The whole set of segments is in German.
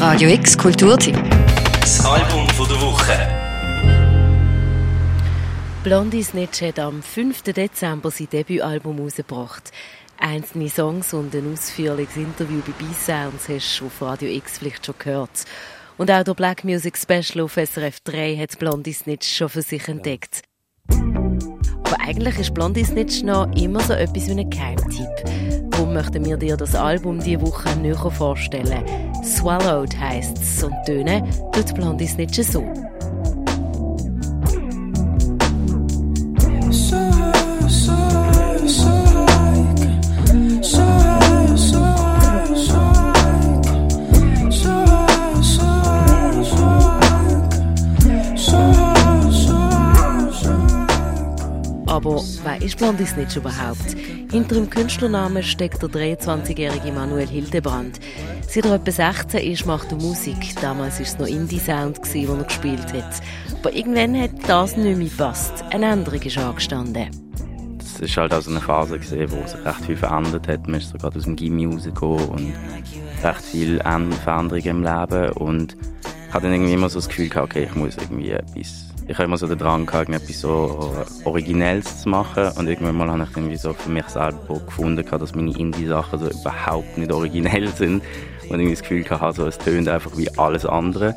Radio X Kulturteam. Das Album der Woche. Blondie Snitch hat am 5. Dezember sein Debütalbum herausgebracht. Einzelne Songs und ein ausführliches Interview bei B-Sounds hast du auf Radio X vielleicht schon gehört. Und auch der Black Music Special auf SRF 3 hat Blondie Snitch schon für sich entdeckt. Aber eigentlich ist Blondie Snitch noch immer so etwas wie ein Geheimtipp. Darum möchten wir dir das Album diese Woche näher vorstellen. Swallowed heisst es und tönen tut Blondie Snitch so. Ist Blondie Snitch überhaupt? Hinter dem Künstlernamen steckt der 23-jährige Manuel Hildebrand. Seit er etwa 16 ist, macht er Musik. Damals war es noch Indie-Sound, den er gespielt hat. Aber irgendwann hat das nicht mehr gepasst. Eine Änderung ist angestanden. Es war halt also eine Phase, gewesen, wo sich recht viel verändert hat. Man ist so gerade aus dem Gimmi rausgekommen und recht viele Veränderungen im Leben. Und ich hatte dann irgendwie immer so das Gefühl, okay, ich muss irgendwie etwas ich habe immer so den Drang gehabt, etwas so Originelles zu machen. Und irgendwann mal habe ich irgendwie so für mich selber gefunden, dass meine Indie-Sachen so überhaupt nicht originell sind. Und irgendwie das Gefühl hatte, so, es tönt einfach wie alles andere.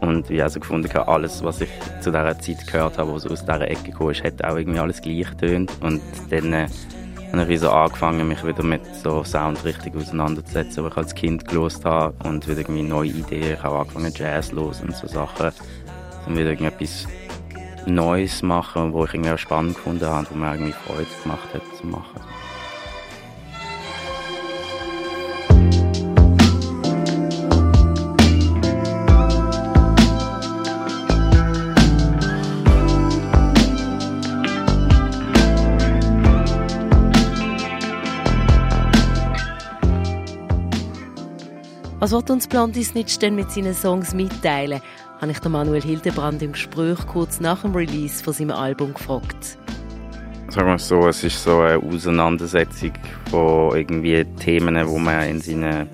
Und ich habe also gefunden, alles, was ich zu dieser Zeit gehört habe, was aus dieser Ecke kam, ist, hat auch irgendwie alles gleich tönt. Und dann äh, habe ich so angefangen, mich wieder mit so Sound richtig auseinanderzusetzen, wo ich als Kind gelost habe und wieder irgendwie neue Ideen. Ich habe angefangen Jazz los und so Sachen. Dann wieder irgendetwas Neues machen, wo ich irgendwie auch spannend gefunden habe, wo mir irgendwie Freude gemacht hat zu machen. Was wird uns Blondie Snitch denn mit seinen Songs mitteilen? Habe ich Manuel Hildebrand im Gespräch kurz nach dem Release von seinem Album gefragt. Sagen wir so, es ist so eine Auseinandersetzung von irgendwie Themen, die man in seinen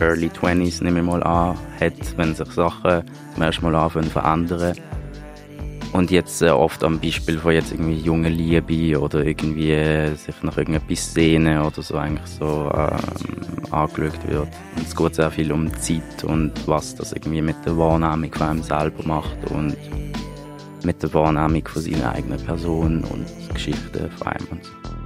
Early 20s nicht mehr mal an hat, wenn sich Sachen zum ersten Mal anfangen verändern. Und jetzt äh, oft am Beispiel von jetzt irgendwie junge Liebe oder irgendwie äh, sich nach irgendetwas sehnen oder so eigentlich so ähm, angeschaut wird. Und es geht sehr viel um Zeit und was das irgendwie mit der Wahrnehmung von einem selber macht und mit der Wahrnehmung von seiner eigenen Person und Geschichten von einem und so.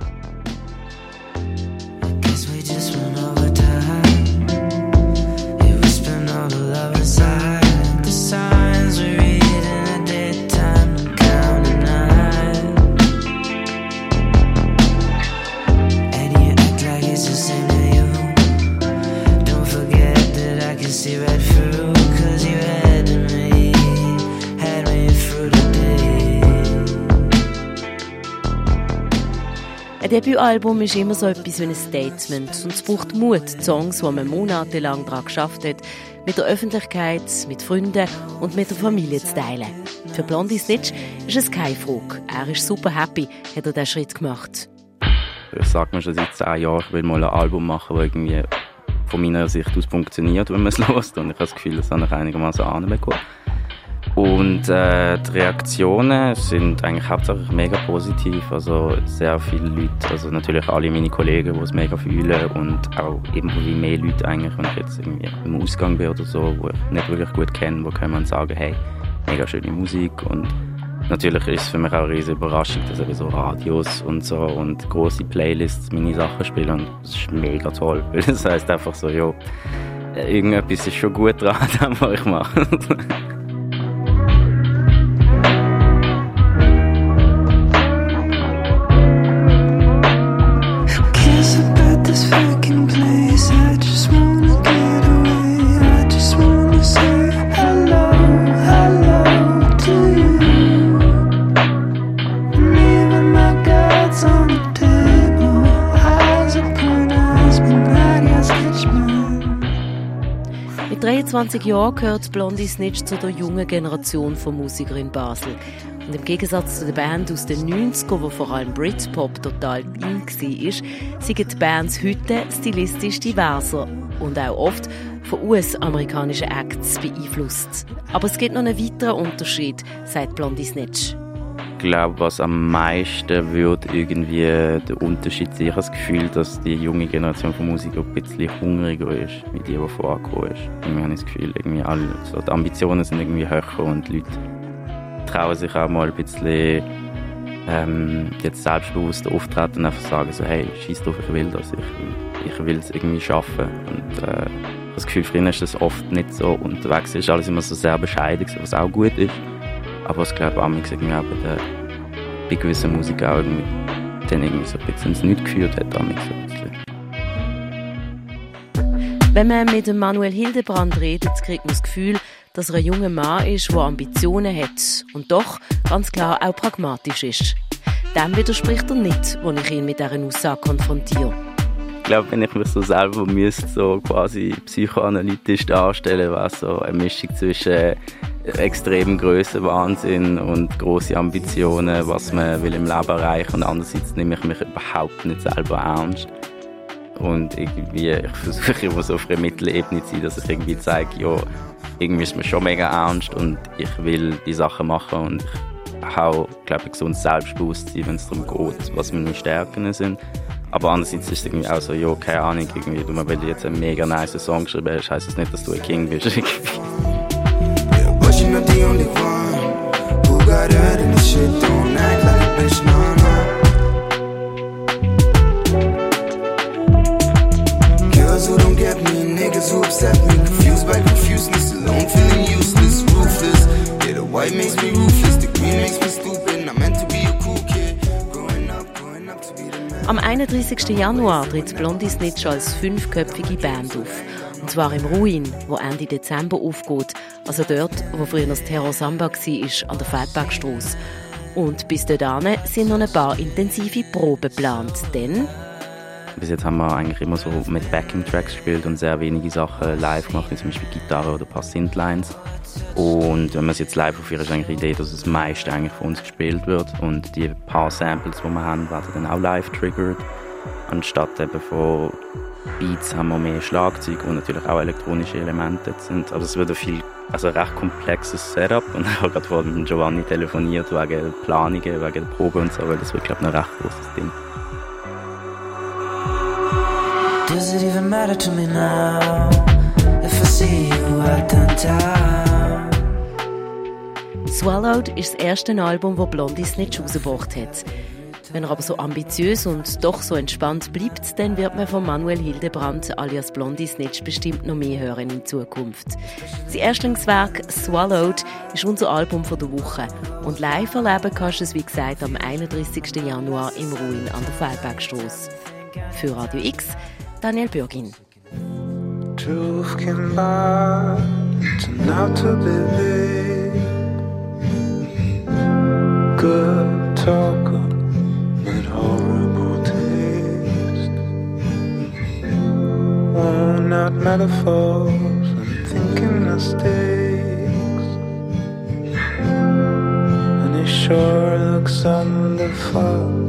Ein Debütalbum ist immer so etwas wie ein Statement und es braucht Mut, die Songs, die man monatelang daran geschafft hat, mit der Öffentlichkeit, mit Freunden und mit der Familie zu teilen. Für Blondie Snitch ist es keine Frage. Er ist super happy, hat er diesen Schritt gemacht. Ich sage mir schon seit zehn Jahren, ich will mal ein Album machen, das irgendwie von meiner Sicht aus funktioniert, wenn man es hört. Und ich habe das Gefühl, das habe ich einigermaßen anbekommen. Und äh, die Reaktionen sind eigentlich hauptsächlich mega positiv. Also sehr viele Leute, also natürlich alle meine Kollegen, die es mega fühlen und auch eben wie mehr Leute eigentlich, wenn ich jetzt irgendwie im Ausgang bin oder so, wo ich nicht wirklich gut kenne, wo kann man sagen, hey, mega schöne Musik und natürlich ist es für mich auch eine riesige Überraschung, dass eben so Radios und so und große Playlists meine Sachen spielen und das ist mega toll, weil das heißt einfach so, ja, irgendetwas ist schon gut dran, was ich mache. Mit 23 Jahren gehört Blondie Snitch zu der jungen Generation von Musikern in Basel. Und im Gegensatz zu der Band aus den 90ern, wo vor allem Britpop total in war, sind die Bands heute stilistisch diverser und auch oft von US-amerikanischen Acts beeinflusst. Aber es gibt noch einen weiteren Unterschied, sagt Blondie Snitch. Ich glaube, was am meisten würde irgendwie der Unterschied sein, ich habe das Gefühl, dass die junge Generation von Musikern ein bisschen hungriger ist, wie die, die vorgekommen ist. Irgendwie habe ich das Gefühl, irgendwie alle, so die Ambitionen sind irgendwie höher und die Leute trauen sich auch mal ein bisschen ähm, jetzt selbstbewusst auftreten und einfach sagen so, hey, schieß drauf, ich will das, ich, ich will es irgendwie schaffen. Und äh, ich das Gefühl, früher ist das oft nicht so unterwegs, ist alles immer so sehr bescheiden, was auch gut ist. Aber ich glaube, auch irgendwie auch bei, der, bei gewissen Musikern auch irgendwie, dann irgendwie so ein bisschen ins Nichts geführt hat. So ein. Wenn man mit dem Manuel Hildebrand redet, kriegt man das Gefühl, dass er ein junger Mann ist, der Ambitionen hat und doch ganz klar auch pragmatisch ist. Dem widerspricht er nicht, als ich ihn mit dieser Aussage konfrontiere. Ich glaube, wenn ich mich so selber müsste, so quasi psychoanalytisch darstellen, wäre so eine Mischung zwischen extrem Größe, Wahnsinn und große Ambitionen, was man will im Leben erreichen und andererseits nehme ich mich überhaupt nicht selber ernst. Und irgendwie, ich versuche immer so auf einer Mittelebene zu sein, dass ich irgendwie zeige, ja, irgendwie ist mir schon mega ernst und ich will die Sachen machen und ich habe, glaube ich, gesundes Selbstbewusstsein, wenn es darum geht, was meine Stärken sind. Aber andererseits ist es irgendwie auch so, ja, keine Ahnung, irgendwie, du, weil du jetzt einen mega nice Song geschrieben hast, heisst das nicht, dass du ein King bist. Girls who don't get me, niggas who upset me, 31. Januar tritt Blondie Snitch als fünfköpfige Band auf. Und zwar im Ruin, wo Ende Dezember aufgeht. Also dort, wo früher das Terror Samba war, an der Feldbergstrasse. Und bis dahin sind noch ein paar intensive Proben geplant, denn bis jetzt haben wir eigentlich immer so mit Backing-Tracks gespielt und sehr wenige Sachen live gemacht, wie zum Beispiel Gitarre oder ein paar Synth-Lines. Und wenn man es jetzt live aufführt, ist eigentlich die Idee, dass das meiste eigentlich von uns gespielt wird und die paar Samples, die wir haben, werden dann auch live triggert. Anstatt eben von Beats haben wir mehr Schlagzeug und natürlich auch elektronische Elemente sind. Also es wird ein viel, also ein recht komplexes Setup und ich habe gerade vorhin mit Giovanni telefoniert wegen Planungen, wegen der Probe und so, weil das wird glaube ich ein recht großes Ding. Does it even matter to me now if I see you out downtown? Swallowed ist das erste Album, das Blondie Snitch rausgebracht hat. Wenn er aber so ambitiös und doch so entspannt bleibt, dann wird man von Manuel Hildebrand alias Blondie Snitch bestimmt noch mehr hören in Zukunft. Sein Erstlingswerk Swallowed ist unser Album der Woche und live erleben kannst du es wie gesagt am 31. Januar im Ruin an der Feldbergstrasse. Für Radio X Daniel Bürgin. Good taste. Worn out metaphors and thinking mistakes. And it sure looks underfucked.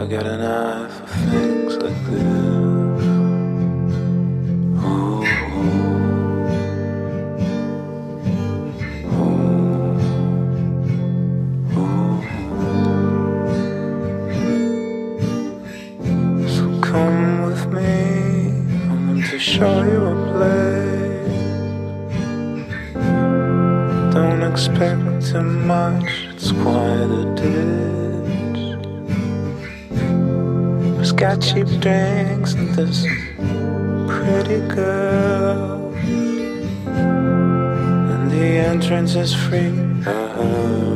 I got an eye for things like this. Show you a place. Don't expect too much, it's quite a ditch. It's got cheap drinks and this pretty girl. And the entrance is free. You're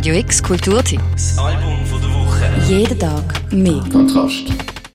Radio X Kulturtipps. Album von der Woche. Jeden Tag mehr. Kontrast.